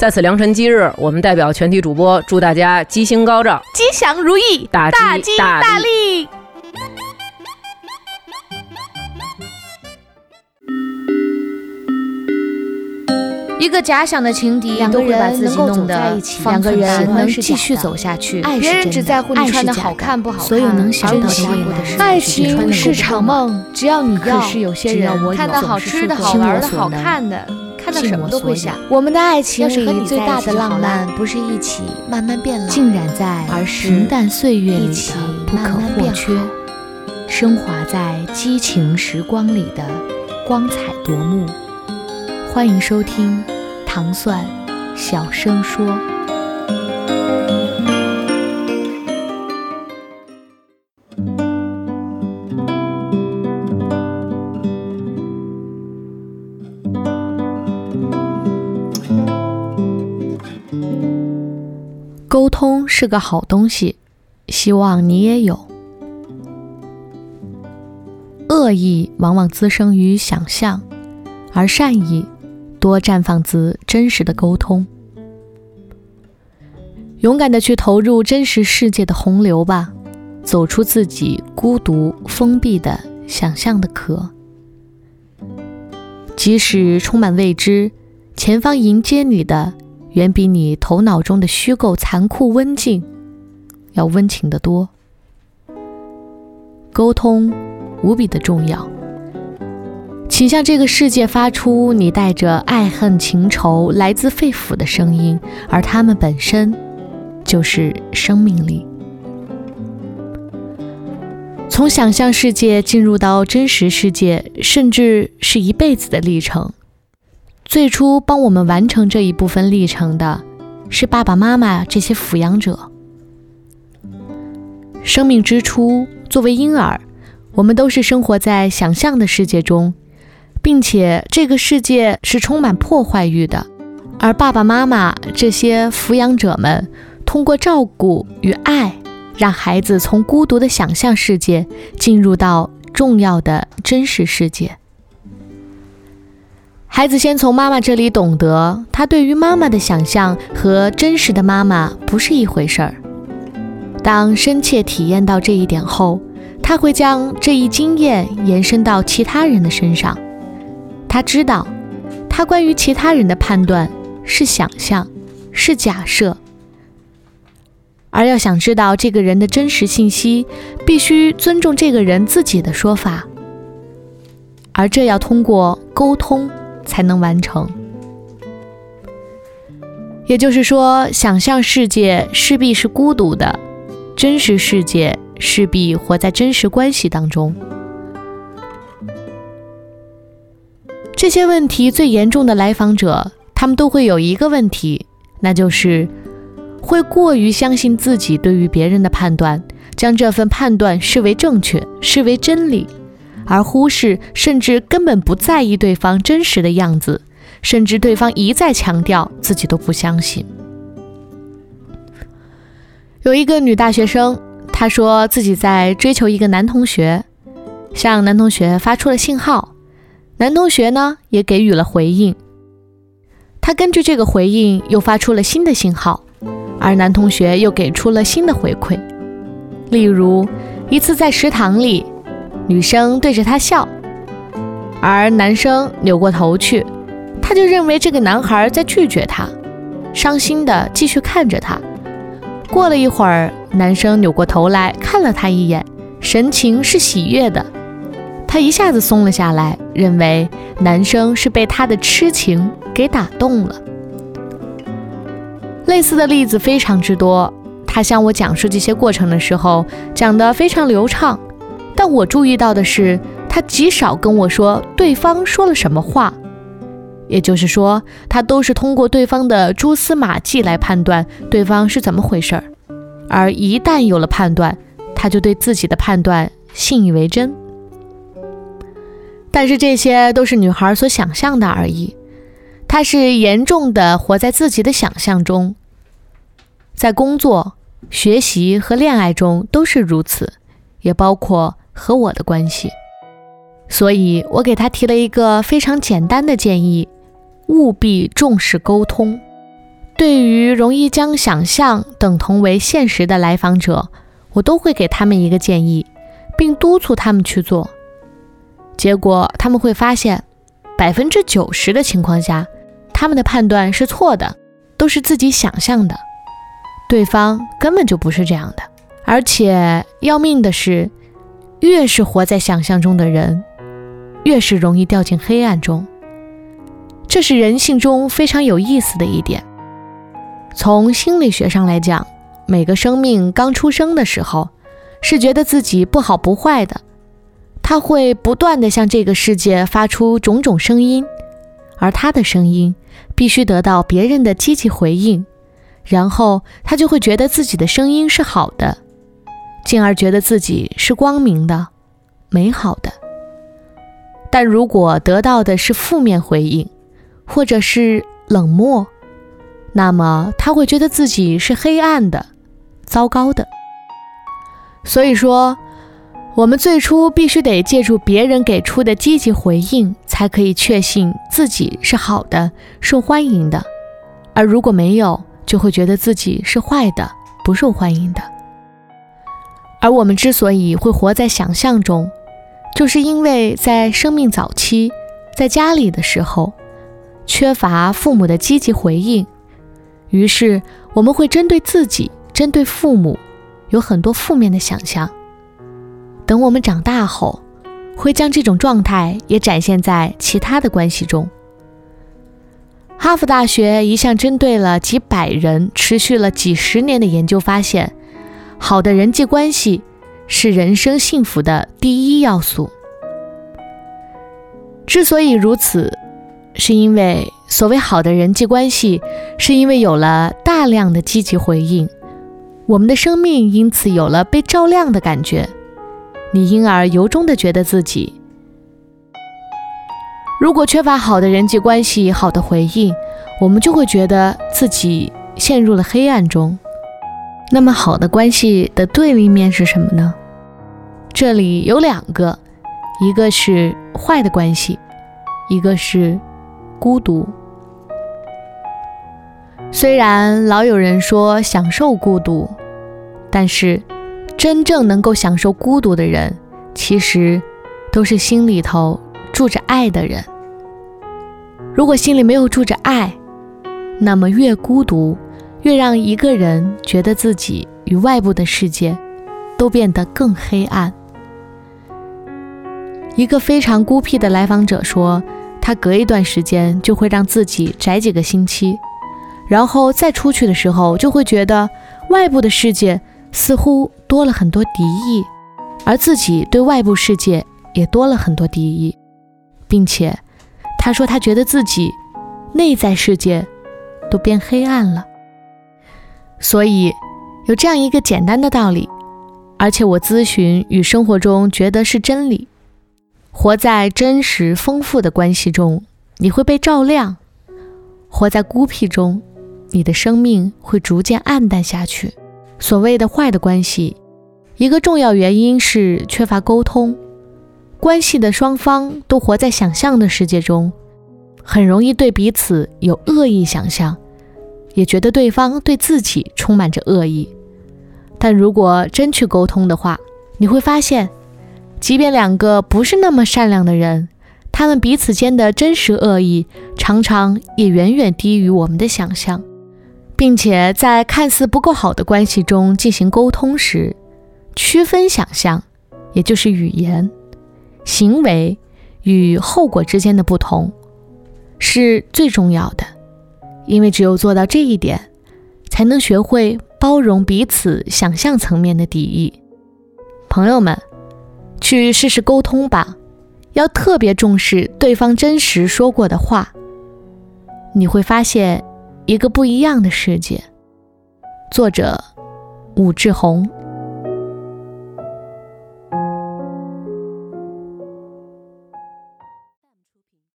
在此良辰吉日，我们代表全体主播祝大家吉星高照、吉祥如意、大吉大利。一个假想的情敌，两个人能够走在一起，两个人能继续走下去。别人只在乎你穿的好看不好看，所有能想到的未来。爱情是场梦，只要你要，只要我看到好吃的好玩的好看的。看到什么都会想。我们的爱情里最大的浪漫，不是一起慢慢变老，浸染在平淡岁月里的不可或缺，升华在激情时光里的光彩夺目。欢迎收听《糖蒜小声说》。是个好东西，希望你也有。恶意往往滋生于想象，而善意多绽放自真实的沟通。勇敢的去投入真实世界的洪流吧，走出自己孤独封闭的想象的壳。即使充满未知，前方迎接你的。远比你头脑中的虚构残酷温静要温情得多。沟通无比的重要，请向这个世界发出你带着爱恨情仇、来自肺腑的声音，而它们本身就是生命力。从想象世界进入到真实世界，甚至是一辈子的历程。最初帮我们完成这一部分历程的，是爸爸妈妈这些抚养者。生命之初，作为婴儿，我们都是生活在想象的世界中，并且这个世界是充满破坏欲的。而爸爸妈妈这些抚养者们，通过照顾与爱，让孩子从孤独的想象世界进入到重要的真实世界。孩子先从妈妈这里懂得，他对于妈妈的想象和真实的妈妈不是一回事儿。当深切体验到这一点后，他会将这一经验延伸到其他人的身上。他知道，他关于其他人的判断是想象，是假设。而要想知道这个人的真实信息，必须尊重这个人自己的说法，而这要通过沟通。才能完成。也就是说，想象世界势必是孤独的，真实世界势必活在真实关系当中。这些问题最严重的来访者，他们都会有一个问题，那就是会过于相信自己对于别人的判断，将这份判断视为正确，视为真理。而忽视甚至根本不在意对方真实的样子，甚至对方一再强调自己都不相信。有一个女大学生，她说自己在追求一个男同学，向男同学发出了信号，男同学呢也给予了回应。她根据这个回应又发出了新的信号，而男同学又给出了新的回馈。例如一次在食堂里。女生对着他笑，而男生扭过头去，他就认为这个男孩在拒绝他，伤心的继续看着他。过了一会儿，男生扭过头来看了他一眼，神情是喜悦的。他一下子松了下来，认为男生是被他的痴情给打动了。类似的例子非常之多。他向我讲述这些过程的时候，讲得非常流畅。但我注意到的是，他极少跟我说对方说了什么话，也就是说，他都是通过对方的蛛丝马迹来判断对方是怎么回事儿，而一旦有了判断，他就对自己的判断信以为真。但是这些都是女孩所想象的而已，她是严重的活在自己的想象中，在工作、学习和恋爱中都是如此，也包括和我的关系。所以我给他提了一个非常简单的建议：务必重视沟通。对于容易将想象等同为现实的来访者，我都会给他们一个建议，并督促他们去做。结果他们会发现，百分之九十的情况下，他们的判断是错的，都是自己想象的，对方根本就不是这样的。而且要命的是，越是活在想象中的人，越是容易掉进黑暗中。这是人性中非常有意思的一点。从心理学上来讲，每个生命刚出生的时候，是觉得自己不好不坏的。他会不断地向这个世界发出种种声音，而他的声音必须得到别人的积极回应，然后他就会觉得自己的声音是好的，进而觉得自己是光明的、美好的。但如果得到的是负面回应，或者是冷漠，那么他会觉得自己是黑暗的、糟糕的。所以说。我们最初必须得借助别人给出的积极回应，才可以确信自己是好的、受欢迎的；而如果没有，就会觉得自己是坏的、不受欢迎的。而我们之所以会活在想象中，就是因为在生命早期，在家里的时候，缺乏父母的积极回应，于是我们会针对自己、针对父母，有很多负面的想象。等我们长大后，会将这种状态也展现在其他的关系中。哈佛大学一项针对了几百人、持续了几十年的研究发现，好的人际关系是人生幸福的第一要素。之所以如此，是因为所谓好的人际关系，是因为有了大量的积极回应，我们的生命因此有了被照亮的感觉。你因而由衷的觉得自己，如果缺乏好的人际关系、好的回应，我们就会觉得自己陷入了黑暗中。那么，好的关系的对立面是什么呢？这里有两个，一个是坏的关系，一个是孤独。虽然老有人说享受孤独，但是。真正能够享受孤独的人，其实都是心里头住着爱的人。如果心里没有住着爱，那么越孤独，越让一个人觉得自己与外部的世界都变得更黑暗。一个非常孤僻的来访者说，他隔一段时间就会让自己宅几个星期，然后再出去的时候，就会觉得外部的世界。似乎多了很多敌意，而自己对外部世界也多了很多敌意，并且他说他觉得自己内在世界都变黑暗了。所以有这样一个简单的道理，而且我咨询与生活中觉得是真理：活在真实丰富的关系中，你会被照亮；活在孤僻中，你的生命会逐渐暗淡下去。所谓的坏的关系，一个重要原因是缺乏沟通。关系的双方都活在想象的世界中，很容易对彼此有恶意想象，也觉得对方对自己充满着恶意。但如果真去沟通的话，你会发现，即便两个不是那么善良的人，他们彼此间的真实恶意，常常也远远低于我们的想象。并且在看似不够好的关系中进行沟通时，区分想象，也就是语言、行为与后果之间的不同，是最重要的。因为只有做到这一点，才能学会包容彼此想象层面的敌意。朋友们，去试试沟通吧，要特别重视对方真实说过的话，你会发现一个不一样的世界。作者：武志红。